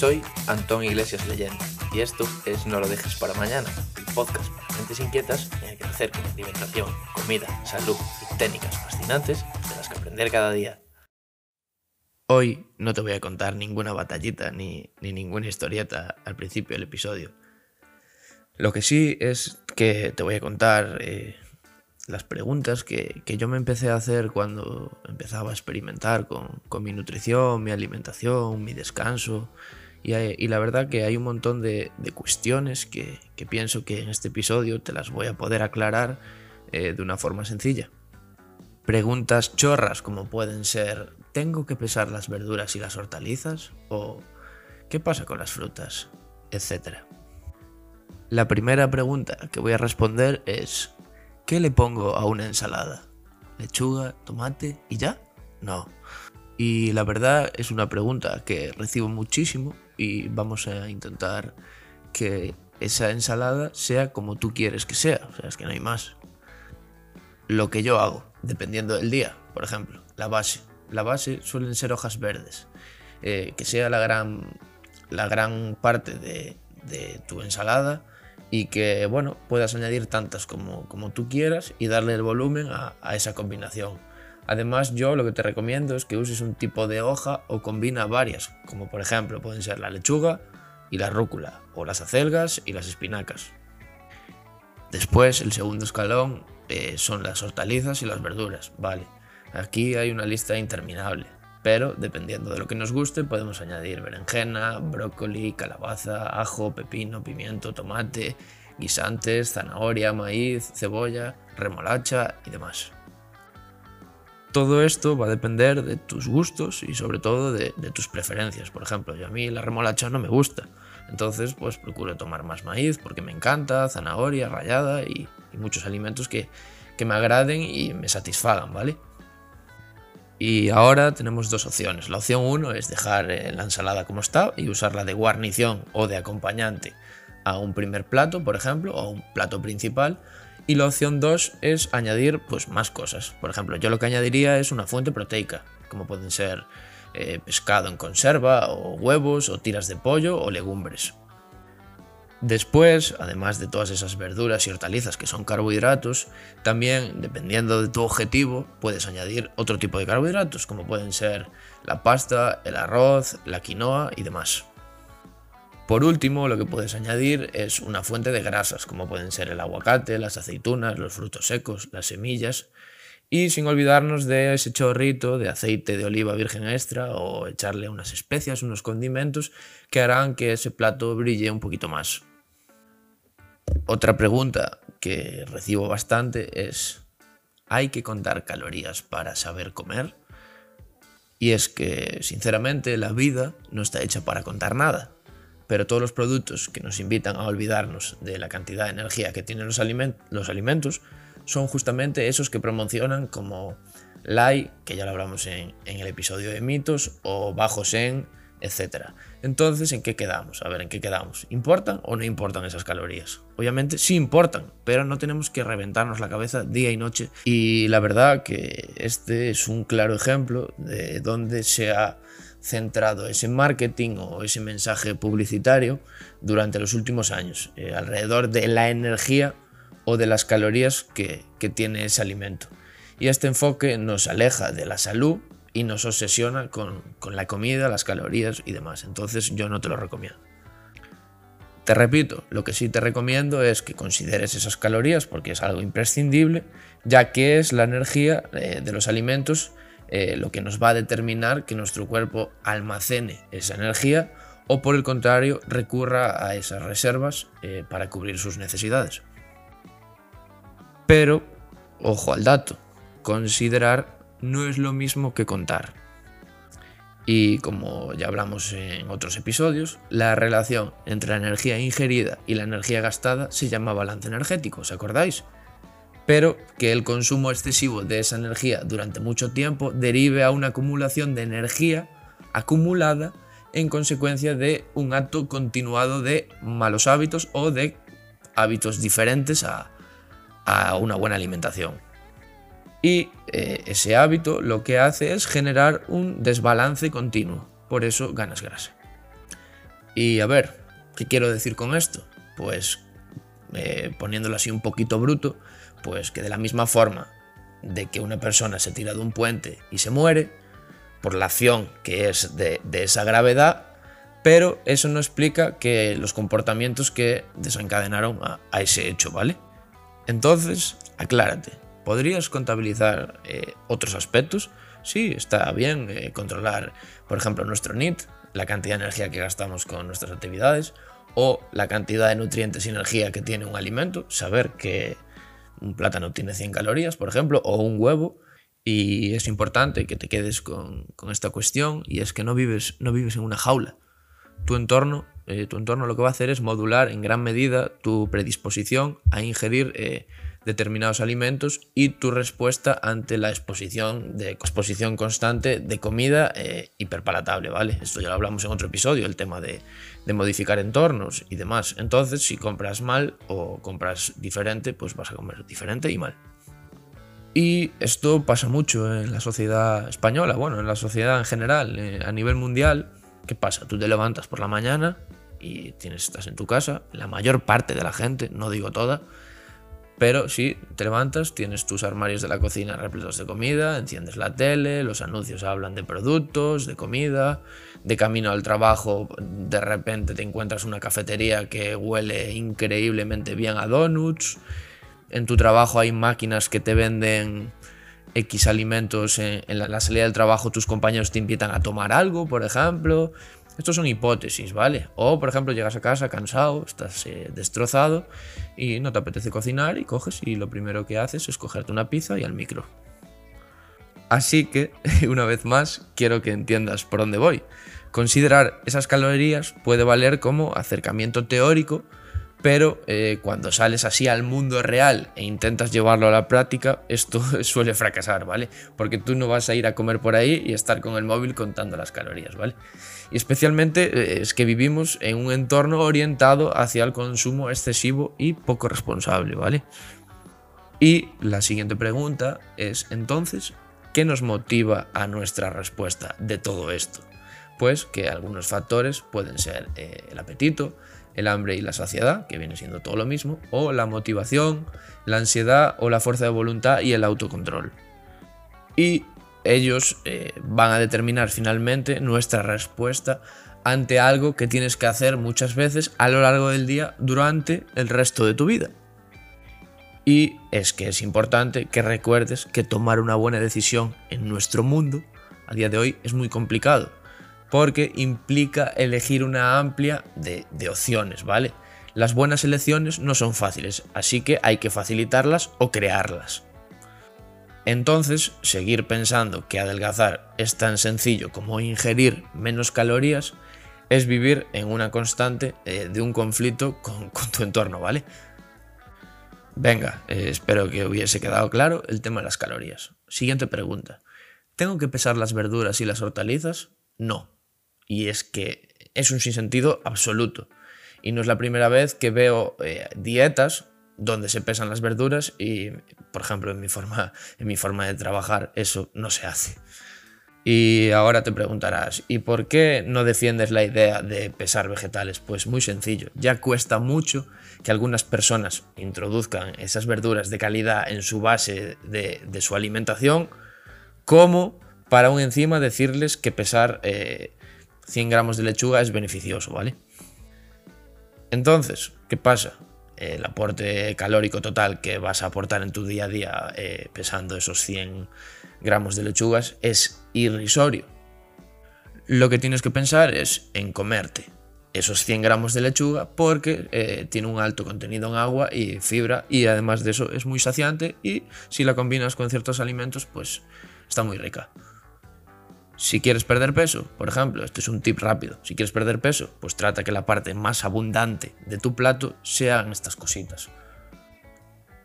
Soy Antón Iglesias Leyenda y esto es No lo dejes para mañana, el podcast para mentes inquietas en el que te acerco alimentación, comida, salud y técnicas fascinantes de las que aprender cada día. Hoy no te voy a contar ninguna batallita ni, ninguna historieta al principio del episodio. Lo que sí es que te voy a contar eh, las preguntas que, yo me empecé a hacer cuando empezaba a experimentar con, mi nutrición, mi alimentación, mi descanso. Y, la verdad que hay un montón de, cuestiones que, pienso que en este episodio te las voy a poder aclarar eh, de una forma sencilla. Preguntas chorras como pueden ser, ¿tengo que pesar las verduras y las hortalizas? ¿O qué pasa con las frutas? Etcétera. La primera pregunta que voy a responder es, ¿Qué le pongo a una ensalada? ¿Lechuga, tomate y ya? No. Y la verdad es una pregunta que recibo muchísimo y vamos a intentar que esa ensalada sea como tú quieres que sea. O sea, es que no hay más. Lo que yo hago, dependiendo del día, por ejemplo, la base. La base suelen ser hojas verdes. Eh, que sea la gran, la gran parte de, tu ensalada y que bueno, puedas añadir tantas como, como tú quieras y darle el volumen a, esa combinación. Además, yo lo que te recomiendo es que uses un tipo de hoja o combina varias, como por ejemplo pueden ser la lechuga y la rúcula, o las acelgas y las espinacas. Después, el segundo escalón eh, son las hortalizas y las verduras, ¿vale? Aquí hay una lista interminable pero dependiendo de lo que nos guste podemos añadir berenjena, brócoli, calabaza, ajo, pepino, pimiento, tomate, guisantes, zanahoria, maíz, cebolla, remolacha y demás. Todo esto va a depender de tus gustos y sobre todo de, tus preferencias. Por ejemplo, yo a mí la remolacha no me gusta, entonces pues procuro tomar más maíz porque me encanta, zanahoria, rallada y, muchos alimentos que, que me agraden y me satisfagan, ¿vale? Y ahora tenemos dos opciones. La opción 1 es dejar eh, la ensalada como está y usarla de guarnición o de acompañante a un primer plato, por ejemplo, o a un plato principal. Y la opción 2 es añadir pues, más cosas. Por ejemplo, yo lo que añadiría es una fuente proteica, como pueden ser eh, pescado en conserva, o huevos, o tiras de pollo, o legumbres. Después, además de todas esas verduras y hortalizas que son carbohidratos, también, dependiendo de tu objetivo, puedes añadir otro tipo de carbohidratos, como pueden ser la pasta, el arroz, la quinoa y demás. Por último, lo que puedes añadir es una fuente de grasas, como pueden ser el aguacate, las aceitunas, los frutos secos, las semillas, y sin olvidarnos de ese chorrito de aceite de oliva virgen extra o echarle unas especias, unos condimentos que harán que ese plato brille un poquito más. Otra pregunta que recibo bastante es, ¿hay que contar calorías para saber comer? Y es que, sinceramente, la vida no está hecha para contar nada, pero todos los productos que nos invitan a olvidarnos de la cantidad de energía que tienen los, alimentos son justamente esos que promocionan como light, que ya lo hablamos en el episodio de mitos, o bajos en etcétera. Entonces, ¿en qué quedamos? A ver, ¿en qué quedamos? ¿Importan o no importan esas calorías? Obviamente sí importan, pero no tenemos que reventarnos la cabeza día y noche. Y la verdad que este es un claro ejemplo de dónde se ha centrado ese marketing o ese mensaje publicitario durante los últimos años, eh, alrededor de la energía o de las calorías que, que tiene ese alimento. Y este enfoque nos aleja de la salud y nos obsesiona con, la comida, las calorías y demás. Entonces yo no te lo recomiendo. Te repito, lo que sí te recomiendo es que consideres esas calorías porque es algo imprescindible, ya que es la energía eh, de los alimentos eh, lo que nos va a determinar que nuestro cuerpo almacene esa energía o por el contrario recurra a esas reservas eh, para cubrir sus necesidades. Pero, ojo al dato, considerar no es lo mismo que contar. Y como ya hablamos en otros episodios, la relación entre la energía ingerida y la energía gastada se llama balance energético, ¿os acordáis? Pero que el consumo excesivo de esa energía durante mucho tiempo derive a una acumulación de energía acumulada en consecuencia de un acto continuado de malos hábitos o de hábitos diferentes a, a una buena alimentación. Y eh, ese hábito lo que hace es generar un desbalance continuo, por eso ganas grasa. Y a ver, ¿qué quiero decir con esto? Pues eh, poniéndolo así un poquito bruto, pues que de la misma forma de que una persona se tira de un puente y se muere, por la acción que es de, esa gravedad, pero eso no explica que los comportamientos que desencadenaron a, ese hecho, ¿vale? Entonces, aclárate, ¿podrías contabilizar eh, otros aspectos? Sí, está bien eh, controlar, por ejemplo, nuestro NIT, la cantidad de energía que gastamos con nuestras actividades, o la cantidad de nutrientes y energía que tiene un alimento, saber que un plátano tiene 100 calorías, por ejemplo, o un huevo, y es importante que te quedes con, esta cuestión, y es que no vives, no vives en una jaula. Tu entorno, eh, tu entorno lo que va a hacer es modular en gran medida tu predisposición a ingerir eh, determinados alimentos y tu respuesta ante la exposición de exposición constante de comida eh, hiperpalatable, ¿vale? Esto ya lo hablamos en otro episodio, el tema de, de, modificar entornos y demás. Entonces, si compras mal o compras diferente, pues vas a comer diferente y mal. Y esto pasa mucho en la sociedad española, bueno, en la sociedad en general, eh, a nivel mundial. ¿Qué pasa? Tú te levantas por la mañana y tienes, estás en tu casa, la mayor parte de la gente, no digo toda, pero si te levantas, tienes tus armarios de la cocina repletos de comida, enciendes la tele, los anuncios hablan de productos, de comida, de camino al trabajo de repente te encuentras una cafetería que huele increíblemente bien a donuts, en tu trabajo hay máquinas que te venden X alimentos, en, la salida del trabajo tus compañeros te invitan a tomar algo, por ejemplo, estos son hipótesis, ¿vale? O, por ejemplo, llegas a casa cansado, estás eh, destrozado y no te apetece cocinar y coges y lo primero que haces es cogerte una pizza y al micro. Así que, una vez más, quiero que entiendas por dónde voy. Considerar esas calorías puede valer como acercamiento teórico pero eh, cuando sales así al mundo real e intentas llevarlo a la práctica, esto suele fracasar, ¿vale? Porque tú no vas a ir a comer por ahí y estar con el móvil contando las calorías, ¿vale? Y especialmente eh, es que vivimos en un entorno orientado hacia el consumo excesivo y poco responsable, ¿vale? Y la siguiente pregunta es, entonces, ¿qué nos motiva a nuestra respuesta de todo esto? Pues que algunos factores pueden ser eh, el apetito, el hambre y la saciedad, que viene siendo todo lo mismo, o la motivación, la ansiedad o la fuerza de voluntad y el autocontrol. Y ellos eh, van a determinar finalmente nuestra respuesta ante algo que tienes que hacer muchas veces a lo largo del día durante el resto de tu vida. Y es que es importante que recuerdes que tomar una buena decisión en nuestro mundo a día de hoy es muy complicado porque implica elegir una amplia de, opciones, ¿vale? Las buenas elecciones no son fáciles, así que hay que facilitarlas o crearlas. Entonces, seguir pensando que adelgazar es tan sencillo como ingerir menos calorías es vivir en una constante eh, de un conflicto con, tu entorno, ¿vale? Venga, eh, espero que hubiese quedado claro el tema de las calorías. Siguiente pregunta. ¿Tengo que pesar las verduras y las hortalizas? No. Y es que es un sinsentido absoluto. Y no es la primera vez que veo eh, dietas donde se pesan las verduras y, por ejemplo, en mi, forma, en mi forma de trabajar eso no se hace. Y ahora te preguntarás, ¿y por qué no defiendes la idea de pesar vegetales? Pues muy sencillo, ya cuesta mucho que algunas personas introduzcan esas verduras de calidad en su base de, su alimentación, como para un encima decirles que pesar eh, 100 gramos de lechuga es beneficioso, ¿vale? Entonces, ¿qué pasa? El aporte calórico total que vas a aportar en tu día a día eh, pesando esos 100 gramos de lechugas es irrisorio. Lo que tienes que pensar es en comerte esos 100 gramos de lechuga porque eh, tiene un alto contenido en agua y fibra y además de eso es muy saciante y si la combinas con ciertos alimentos pues está muy rica. Si quieres perder peso, por ejemplo, este es un tip rápido, si quieres perder peso, pues trata que la parte más abundante de tu plato sean estas cositas.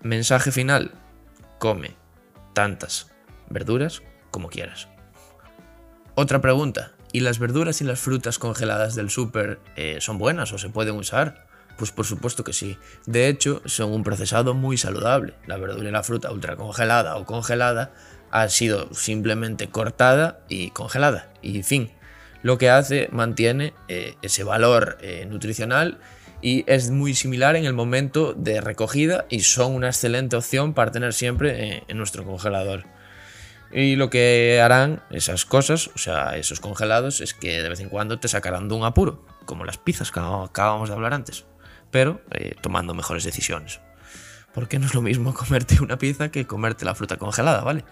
Mensaje final, come tantas verduras como quieras. Otra pregunta, ¿y las verduras y las frutas congeladas del súper eh, son buenas o se pueden usar? Pues por supuesto que sí. De hecho, son un procesado muy saludable. La verdura y la fruta ultra congelada o congelada ha sido simplemente cortada y congelada. Y fin. lo que hace, mantiene eh, ese valor eh, nutricional y es muy similar en el momento de recogida y son una excelente opción para tener siempre en nuestro congelador. Y lo que harán esas cosas, o sea, esos congelados, es que de vez en cuando te sacarán de un apuro, como las pizzas que acabamos de hablar antes, pero tomando mejores decisiones. Porque no es lo mismo comerte una pizza que comerte la fruta congelada, ¿vale?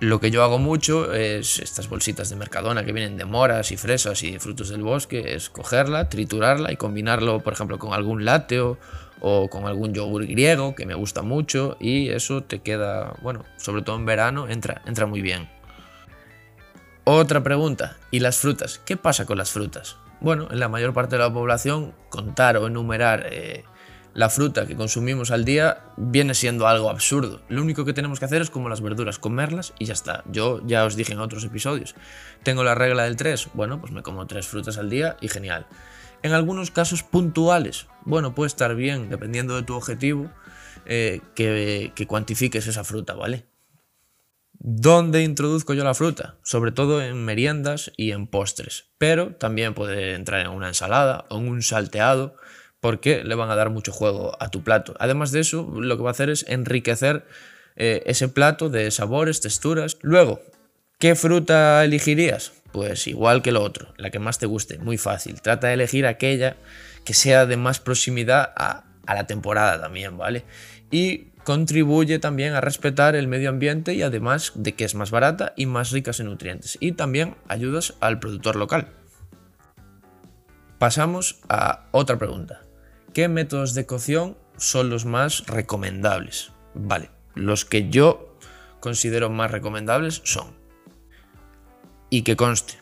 Lo que yo hago mucho es estas bolsitas de Mercadona que vienen de moras y fresas y frutos del bosque, es cogerla, triturarla y combinarlo, por ejemplo, con algún lácteo o con algún yogur griego que me gusta mucho y eso te queda, bueno, sobre todo en verano, entra, entra muy bien. Otra pregunta, ¿y las frutas? ¿Qué pasa con las frutas? Bueno, en la mayor parte de la población, contar o enumerar eh, la fruta que consumimos al día viene siendo algo absurdo. Lo único que tenemos que hacer es como las verduras, comerlas y ya está. Yo ya os dije en otros episodios, tengo la regla del 3, bueno, pues me como tres frutas al día y genial. En algunos casos puntuales, bueno, puede estar bien, dependiendo de tu objetivo, eh, que, que cuantifiques esa fruta, ¿vale? ¿Dónde introduzco yo la fruta? Sobre todo en meriendas y en postres, pero también puede entrar en una ensalada o en un salteado porque le van a dar mucho juego a tu plato. Además de eso, lo que va a hacer es enriquecer eh, ese plato de sabores, texturas. Luego, ¿qué fruta elegirías? Pues igual que lo otro, la que más te guste, muy fácil. Trata de elegir aquella que sea de más proximidad a, a la temporada también, ¿vale? Y contribuye también a respetar el medio ambiente y además de que es más barata y más rica en nutrientes. Y también ayudas al productor local. Pasamos a otra pregunta. ¿Qué métodos de cocción son los más recomendables? Vale, los que yo considero más recomendables son. Y que conste,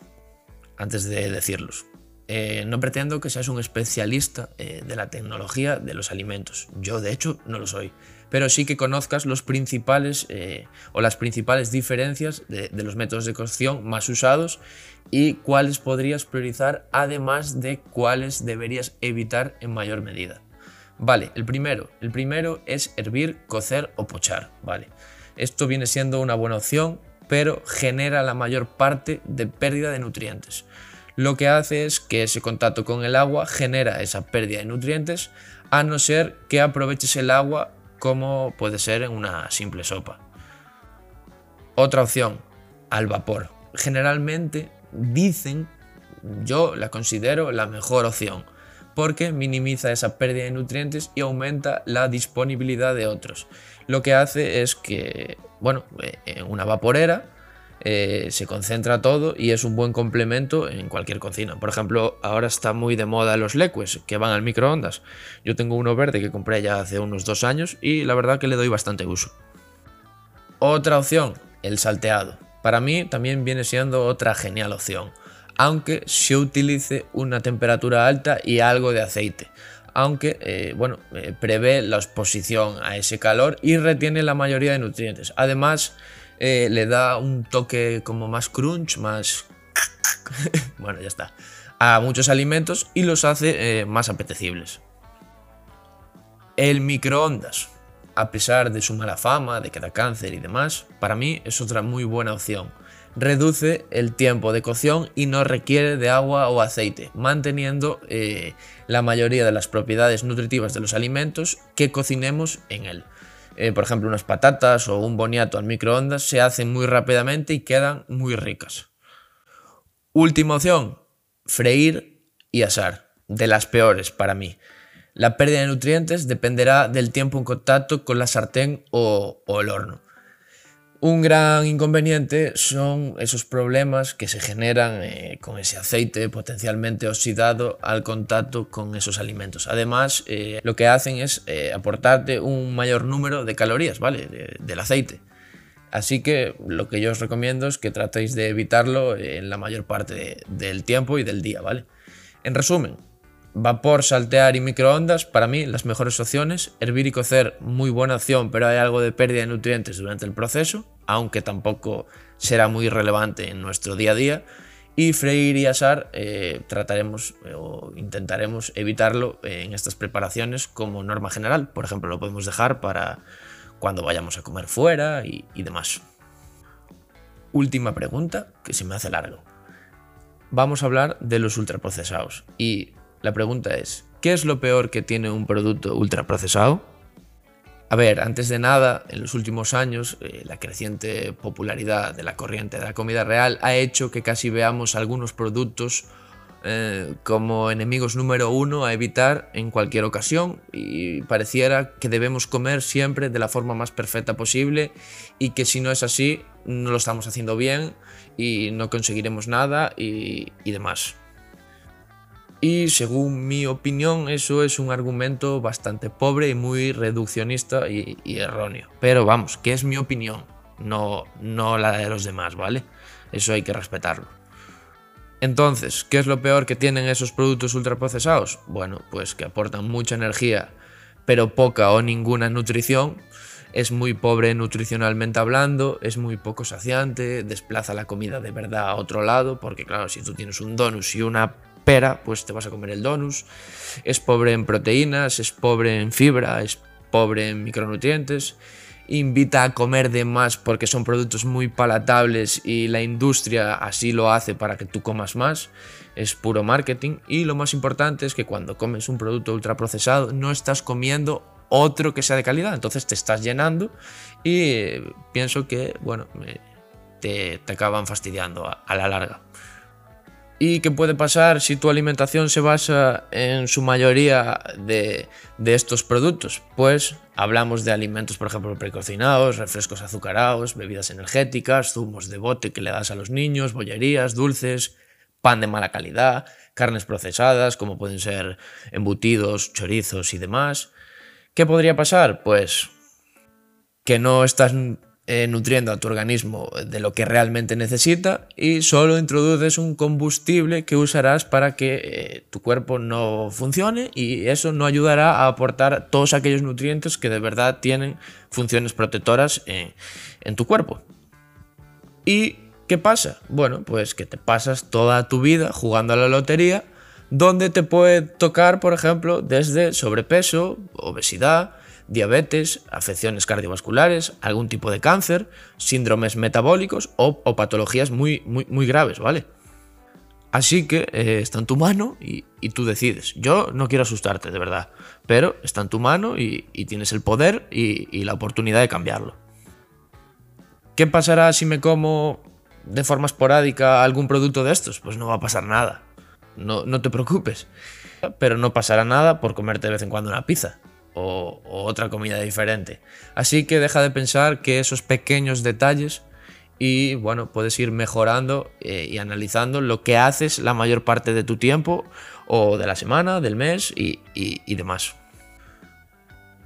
antes de decirlos, eh, no pretendo que seas un especialista eh, de la tecnología de los alimentos. Yo, de hecho, no lo soy. Pero sí que conozcas los principales eh, o las principales diferencias de, de, los métodos de cocción más usados y cuáles podrías priorizar, además de cuáles deberías evitar en mayor medida. Vale, el primero, el primero es hervir, cocer o pochar, vale. Esto viene siendo una buena opción, pero genera la mayor parte de pérdida de nutrientes. Lo que hace es que ese contacto con el agua genera esa pérdida de nutrientes, a no ser que aproveches el agua como puede ser en una simple sopa. Otra opción, al vapor. Generalmente dicen, yo la considero la mejor opción, porque minimiza esa pérdida de nutrientes y aumenta la disponibilidad de otros. Lo que hace es que, bueno, eh, en una vaporera eh, se concentra todo y es un buen complemento en cualquier cocina. Por ejemplo, ahora está muy de moda los leques que van al microondas. Yo tengo uno verde que compré ya hace unos dos años y la verdad que le doy bastante uso. Otra opción, el salteado. Para mí también viene siendo otra genial opción, aunque se utilice una temperatura alta y algo de aceite, aunque eh, bueno, eh, prevé la exposición a ese calor y retiene la mayoría de nutrientes. Además, eh, le da un toque como más crunch, más... bueno, ya está. A muchos alimentos y los hace más apetecibles. El microondas a pesar de su mala fama, de que da cáncer y demás, para mí es otra muy buena opción. Reduce el tiempo de cocción y no requiere de agua o aceite, manteniendo eh, la mayoría de las propiedades nutritivas de los alimentos que cocinemos en él. Eh, por ejemplo, unas patatas o un boniato al microondas se hacen muy rápidamente y quedan muy ricas. Última opción, freír y asar, de las peores para mí. La pérdida de nutrientes dependerá del tiempo en contacto con la sartén o, el horno. Un gran inconveniente son esos problemas que se generan eh, con ese aceite potencialmente oxidado al contacto con esos alimentos. Además, eh, lo que hacen es eh, aportarte un mayor número de calorías, ¿vale? del aceite. Así que lo que yo os recomiendo es que tratéis de evitarlo en la mayor parte del tiempo y del día, ¿vale? En resumen, Vapor, saltear y microondas, para mí las mejores opciones. Hervir y cocer, muy buena opción, pero hay algo de pérdida de nutrientes durante el proceso, aunque tampoco será muy relevante en nuestro día a día. Y freír y asar, eh, trataremos eh, o intentaremos evitarlo en estas preparaciones como norma general. Por ejemplo, lo podemos dejar para cuando vayamos a comer fuera y demás. Última pregunta, que se me hace largo. vamos a hablar de los ultraprocesados. Y la pregunta es, ¿qué es lo peor que tiene un producto ultraprocesado? A ver, antes de nada, en los últimos años, eh, la creciente popularidad de la corriente de la comida real ha hecho que casi veamos algunos productos eh, como enemigos número uno a evitar en cualquier ocasión y pareciera que debemos comer siempre de la forma más perfecta posible y que si no es así no lo estamos haciendo bien y no conseguiremos nada y, demás. Y según mi opinión, eso es un argumento bastante pobre y muy reduccionista y, erróneo. Pero vamos, que es mi opinión, no, no la de los demás, ¿vale? Eso hay que respetarlo. Entonces, ¿qué es lo peor que tienen esos productos ultraprocesados? Bueno, pues que aportan mucha energía, pero poca o ninguna nutrición. Es muy pobre nutricionalmente hablando, es muy poco saciante, desplaza la comida de verdad a otro lado, porque claro, si tú tienes un donus y una pera, pues te vas a comer el donus. Es pobre en proteínas, es pobre en fibra, es pobre en micronutrientes invita a comer de más porque son productos muy palatables y la industria así lo hace para que tú comas más. Es puro marketing y lo más importante es que cuando comes un producto ultraprocesado no estás comiendo otro que sea de calidad, entonces te estás llenando y pienso que, bueno, te, acaban fastidiando a la larga. ¿Y qué puede pasar si tu alimentación se basa en su mayoría de, estos productos? Pues hablamos de alimentos, por ejemplo, precocinados, refrescos azucarados, bebidas energéticas, zumos de bote que le das a los niños, bollerías, dulces, pan de mala calidad, carnes procesadas, como pueden ser embutidos, chorizos y demás. ¿Qué podría pasar? Pues que no estás eh, nutriendo a tu organismo de lo que realmente necesita y solo introduces un combustible que usarás para que eh, tu cuerpo no funcione y eso no ayudará a aportar todos aquellos nutrientes que de verdad tienen funciones protectoras en, en tu cuerpo. ¿Y qué pasa? Bueno, pues que te pasas toda tu vida jugando a la lotería donde te puede tocar, por ejemplo, desde sobrepeso, obesidad, diabetes, afecciones cardiovasculares, algún tipo de cáncer, síndromes metabólicos o, patologías muy, muy, muy graves, ¿vale? Así que eh, está en tu mano y, tú decides. Yo no quiero asustarte, de verdad, pero está en tu mano y, tienes el poder y, la oportunidad de cambiarlo. ¿Qué pasará si me como de forma esporádica algún producto de estos? Pues no va a pasar nada. No, no te preocupes. Pero no pasará nada por comerte de vez en cuando una pizza o, otra comida diferente. Así que deja de pensar que esos pequeños detalles y bueno, puedes ir mejorando eh, y analizando lo que haces la mayor parte de tu tiempo o de la semana, del mes y demás.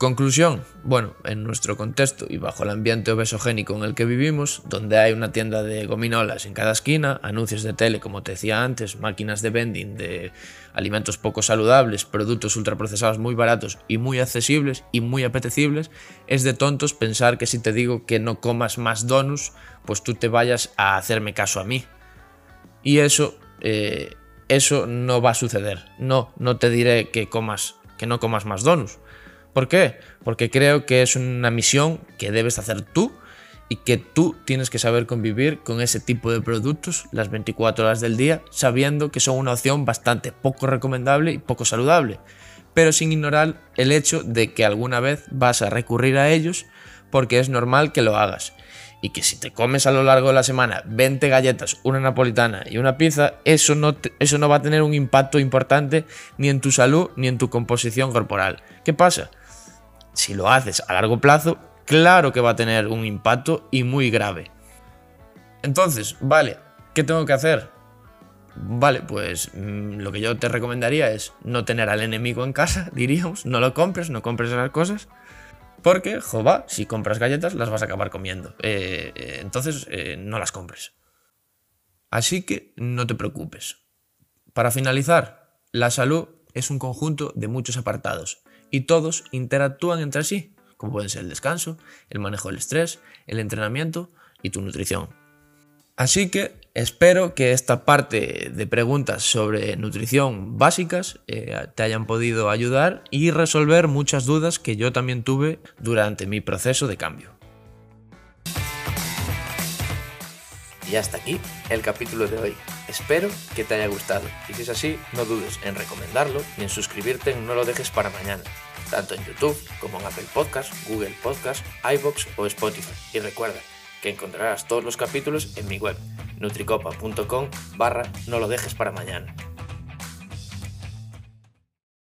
Conclusión, bueno, en nuestro contexto y bajo el ambiente obesogénico en el que vivimos, donde hay una tienda de gominolas en cada esquina, anuncios de tele, como te decía antes, máquinas de vending de alimentos poco saludables, productos ultraprocesados muy baratos y muy accesibles y muy apetecibles, es de tontos pensar que si te digo que no comas más donuts, pues tú te vayas a hacerme caso a mí. Y eso, eh, eso no va a suceder. No, no te diré que comas, que no comas más donuts ¿Por qué? Porque creo que es una misión que debes hacer tú y que tú tienes que saber convivir con ese tipo de productos las 24 horas del día, sabiendo que son una opción bastante poco recomendable y poco saludable, pero sin ignorar el hecho de que alguna vez vas a recurrir a ellos porque es normal que lo hagas. Y que si te comes a lo largo de la semana 20 galletas, una napolitana y una pizza, eso no, eso no va a tener un impacto importante ni en tu salud ni en tu composición corporal. ¿Qué pasa? Si lo haces a largo plazo, claro que va a tener un impacto y muy grave. Entonces, vale, ¿qué tengo que hacer? Vale, pues mm, lo que yo te recomendaría es no tener al enemigo en casa, diríamos, no lo compres, no compres esas cosas, porque, jova, si compras galletas las vas a acabar comiendo. Eh, eh, entonces, eh, no las compres. Así que no te preocupes. Para finalizar, la salud es un conjunto de muchos apartados y todos interactúan entre sí, como pueden ser el descanso, el manejo del estrés, el entrenamiento y tu nutrición. Así que espero que esta parte de preguntas sobre nutrición básicas eh, te hayan podido ayudar y resolver muchas dudas que yo también tuve durante mi proceso de cambio. Y hasta aquí el capítulo de hoy. Espero que te haya gustado y si es así, no dudes en recomendarlo y en suscribirte en No lo dejes para mañana, tanto en YouTube como en Apple Podcasts, Google Podcasts, iBox o Spotify. Y recuerda que encontrarás todos los capítulos en mi web nutricopa.com barra no lo dejes para mañana.